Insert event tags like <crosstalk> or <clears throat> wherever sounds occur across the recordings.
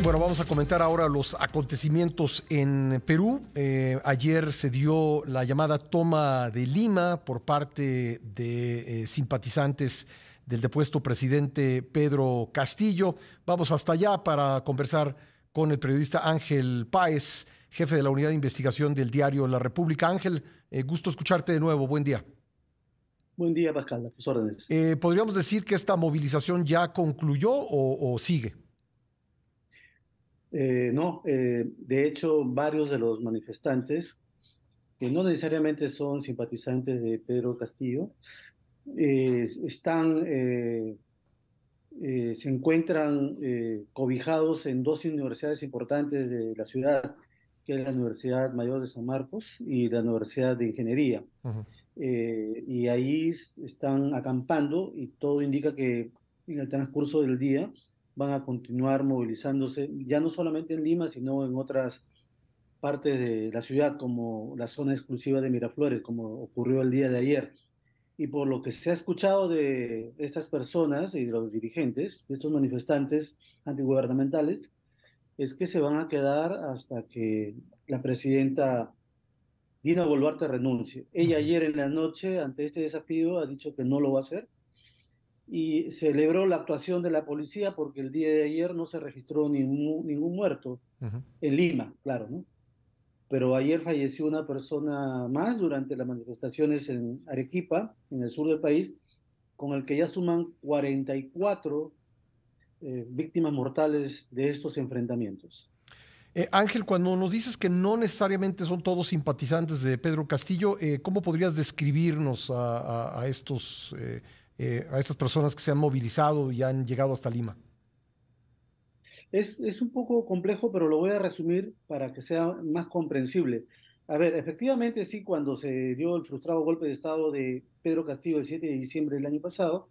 Bueno, vamos a comentar ahora los acontecimientos en Perú. Eh, ayer se dio la llamada toma de Lima por parte de eh, simpatizantes del depuesto presidente Pedro Castillo. Vamos hasta allá para conversar con el periodista Ángel Páez, jefe de la unidad de investigación del diario La República. Ángel, eh, gusto escucharte de nuevo. Buen día. Buen día, Pascal. A tus órdenes. ¿Podríamos decir que esta movilización ya concluyó o sigue? Eh, no, eh, de hecho, varios de los manifestantes, que no necesariamente son simpatizantes de Pedro Castillo, eh, están, se encuentran cobijados en dos universidades importantes de la ciudad, que es la Universidad Mayor de San Marcos y la Universidad de Ingeniería. y ahí están acampando y todo indica que en el transcurso del día van a continuar movilizándose, ya no solamente en Lima, sino en otras partes de la ciudad, como la zona exclusiva de Miraflores, como ocurrió el día de ayer. Y por lo que se ha escuchado de estas personas y de los dirigentes, de estos manifestantes antigubernamentales, es que se van a quedar hasta que la presidenta Dina Boluarte renuncie. Ella ayer en la noche, ante este desafío, ha dicho que no lo va a hacer y celebró la actuación de la policía porque el día de ayer no se registró ningún, ningún muerto en Lima, claro, ¿no? Pero ayer falleció una persona más durante las manifestaciones en Arequipa, en el sur del país, con el que ya suman 44 eh, víctimas mortales de estos enfrentamientos. Eh, Ángel, cuando nos dices que no necesariamente son todos simpatizantes de Pedro Castillo, eh, ¿cómo podrías describirnos a, estos eh, a estas personas que se han movilizado y han llegado hasta Lima? Es, es, un poco complejo, pero lo voy a resumir para que sea más comprensible. A ver, efectivamente sí, cuando se dio el frustrado golpe de Estado de Pedro Castillo el 7 de diciembre del año pasado,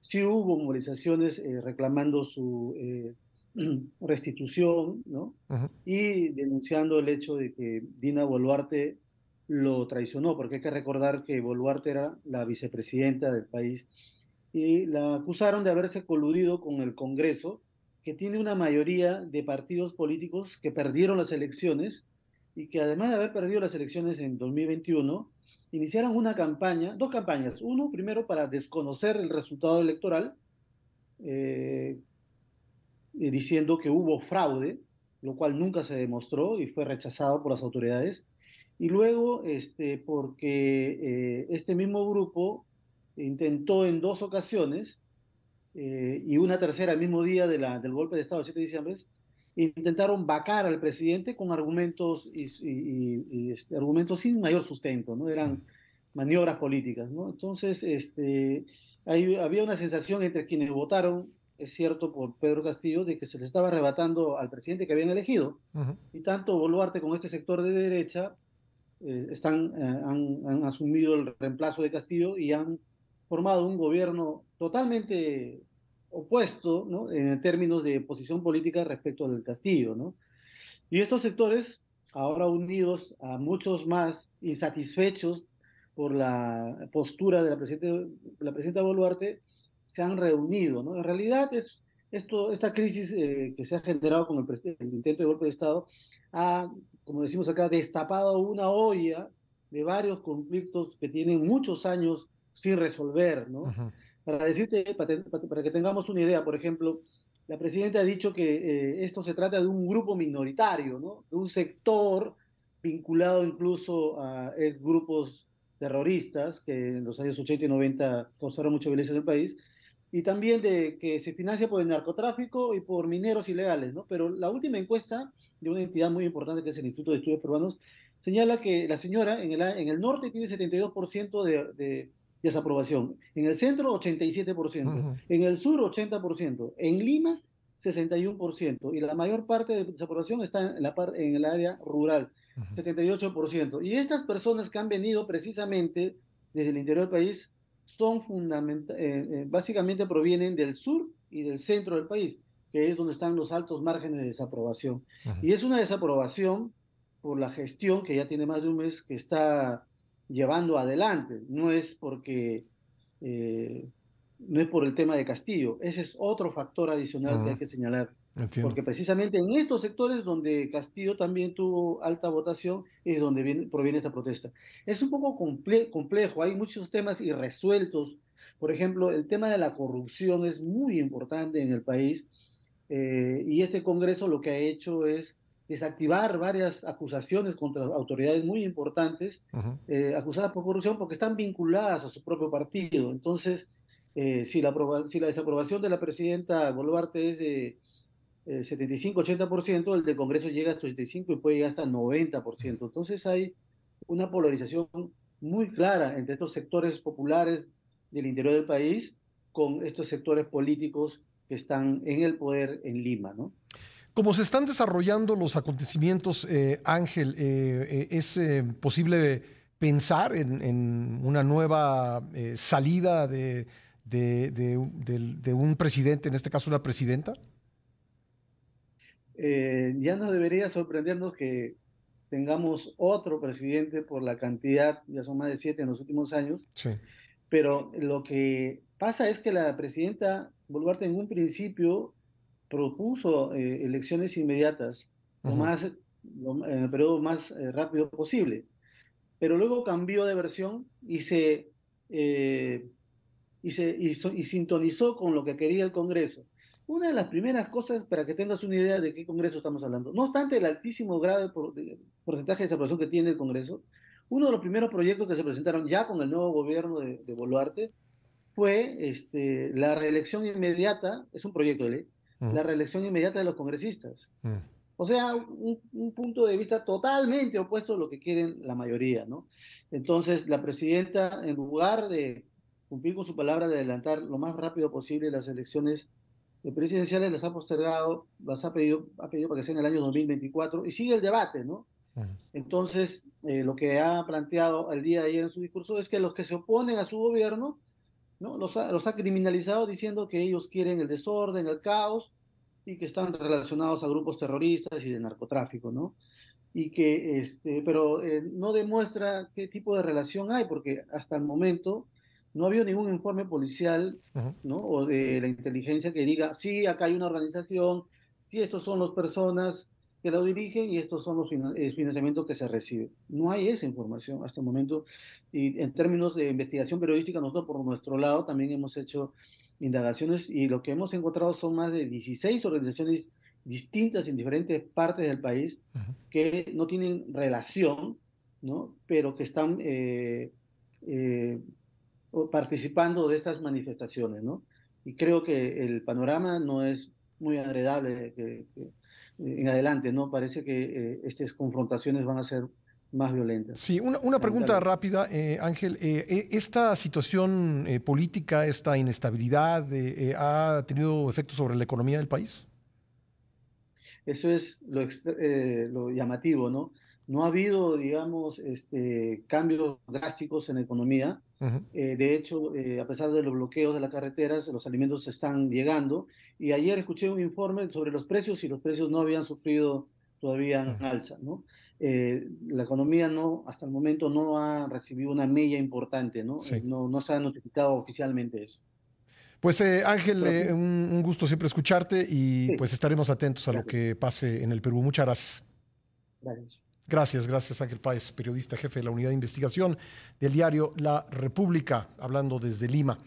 sí hubo movilizaciones eh, reclamando su eh, <clears throat> restitución, ¿no? Y denunciando el hecho de que Dina Boluarte lo traicionó, porque hay que recordar que Boluarte era la vicepresidenta del país y la acusaron de haberse coludido con el Congreso, que tiene una mayoría de partidos políticos que perdieron las elecciones y que además de haber perdido las elecciones en 2021, iniciaron una campaña, dos campañas. Uno, primero, para desconocer el resultado electoral, eh, diciendo que hubo fraude, lo cual nunca se demostró y fue rechazado por las autoridades y luego este, porque eh, este mismo grupo intentó en dos ocasiones, eh, y una tercera el mismo día de la, del golpe de Estado, el 7 de diciembre, intentaron vacar al presidente con argumentos, y, este, argumentos sin mayor sustento, ¿no? eran maniobras políticas. ¿no? Entonces, este, había una sensación entre quienes votaron es cierto, por Pedro Castillo, de que se le estaba arrebatando al presidente que habían elegido. Y tanto Boluarte con este sector de derecha eh, están, eh, han, asumido el reemplazo de Castillo y han formado un gobierno totalmente opuesto ¿no? en términos de posición política respecto del Castillo. ¿no? Y estos sectores, ahora unidos a muchos más insatisfechos por la postura de la presidenta, la presidenta Boluarte, se han reunido. ¿no? En realidad, es, esto, esta crisis eh, que se ha generado con el, el intento de golpe de Estado ha como decimos acá, destapado una olla de varios conflictos que tienen muchos años sin resolver, ¿no? Para decirte, para, que tengamos una idea, por ejemplo, la presidenta ha dicho que eh, esto se trata de un grupo minoritario, ¿no? De un sector vinculado incluso a grupos terroristas que en los años 80 y 90 causaron mucha violencia en el país, y también de que se financia por el narcotráfico y por mineros ilegales, ¿no? Pero la última encuesta de una entidad muy importante que es el Instituto de Estudios Peruanos, señala que la señora en el, en el norte tiene 72% de, de, desaprobación, en el centro 87%, en el sur 80%, en Lima 61%, y la mayor parte de desaprobación está en, la en el área rural, 78%. Y estas personas que han venido precisamente desde el interior del país son fundamental, eh, eh, básicamente provienen del sur y del centro del país que es donde están los altos márgenes de desaprobación. Y es una desaprobación por la gestión que ya tiene más de un mes que está llevando adelante. No es porque eh, no es por el tema de Castillo. Ese es otro factor adicional que hay que señalar. Porque precisamente en estos sectores donde Castillo también tuvo alta votación es donde viene, proviene esta protesta. Es un poco complejo, hay muchos temas irresueltos. Por ejemplo, el tema de la corrupción es muy importante en el país eh, y este Congreso lo que ha hecho es desactivar varias acusaciones contra autoridades muy importantes, eh, acusadas por corrupción porque están vinculadas a su propio partido. Entonces, eh, si, la si la desaprobación de la presidenta Boluarte es de 75-80%, el del Congreso llega hasta 85 y puede llegar hasta 90%. Entonces hay una polarización muy clara entre estos sectores populares del interior del país con estos sectores políticos que están en el poder en Lima, ¿no? Como se están desarrollando los acontecimientos, eh, Ángel, eh, eh, ¿es posible pensar en, una nueva salida de, de, un presidente, en este caso una presidenta? Ya no debería sorprendernos que tengamos otro presidente por la cantidad, ya son más de siete en los últimos años, sí. pero lo que pasa es que la presidenta Boluarte en un principio propuso eh, elecciones inmediatas, más, en el periodo más eh, rápido posible, pero luego cambió de versión y se, eh, y, se y, sintonizó con lo que quería el Congreso. Una de las primeras cosas, para que tengas una idea de qué Congreso estamos hablando, no obstante el altísimo grado de porcentaje de desaprobación que tiene el Congreso, uno de los primeros proyectos que se presentaron ya con el nuevo gobierno de, de Boluarte fue este, la reelección inmediata, es un proyecto de ley, la reelección inmediata de los congresistas. O sea, un, punto de vista totalmente opuesto a lo que quieren la mayoría, ¿no? Entonces, la presidenta, en lugar de cumplir con su palabra de adelantar lo más rápido posible las elecciones presidenciales, las ha postergado, las ha pedido, ha pedido para que sea en el año 2024 y sigue el debate, ¿no? Entonces, eh, lo que ha planteado el día de ayer en su discurso es que los que se oponen a su gobierno ¿no? Los ha, criminalizado diciendo que ellos quieren el desorden, el caos y que están relacionados a grupos terroristas y de narcotráfico, ¿no? Y que, este, pero eh, no demuestra qué tipo de relación hay, porque hasta el momento no ha habido ningún informe policial, ¿no? O de la inteligencia que diga, sí, acá hay una organización, sí, estos son las personas que la dirigen y estos son los eh, financiamientos que se reciben. No hay esa información hasta el momento. Y en términos de investigación periodística, nosotros por nuestro lado también hemos hecho indagaciones y lo que hemos encontrado son más de 16 organizaciones distintas en diferentes partes del país que no tienen relación, ¿no? pero que están eh, eh, participando de estas manifestaciones. ¿no? Y creo que el panorama no es muy agradable que, en adelante, ¿no? Parece que eh, estas confrontaciones van a ser más violentas. Sí, una, pregunta rápida, eh, Ángel. Eh, ¿Esta situación política, esta inestabilidad, ha tenido efectos sobre la economía del país? Eso es lo, lo llamativo, ¿no? No ha habido, digamos, este, cambios drásticos en la economía. Eh, de hecho, eh, a pesar de los bloqueos de las carreteras, los alimentos están llegando. Y ayer escuché un informe sobre los precios y los precios no habían sufrido todavía alza. ¿no? Eh, la economía no, hasta el momento no ha recibido una mella importante, ¿no? no, no se ha notificado oficialmente eso. Pues Ángel, un, gusto siempre escucharte y pues estaremos atentos a lo que pase en el Perú. Muchas gracias. Gracias. Gracias, gracias Ángel Páez, periodista jefe de la unidad de investigación del diario La República, hablando desde Lima.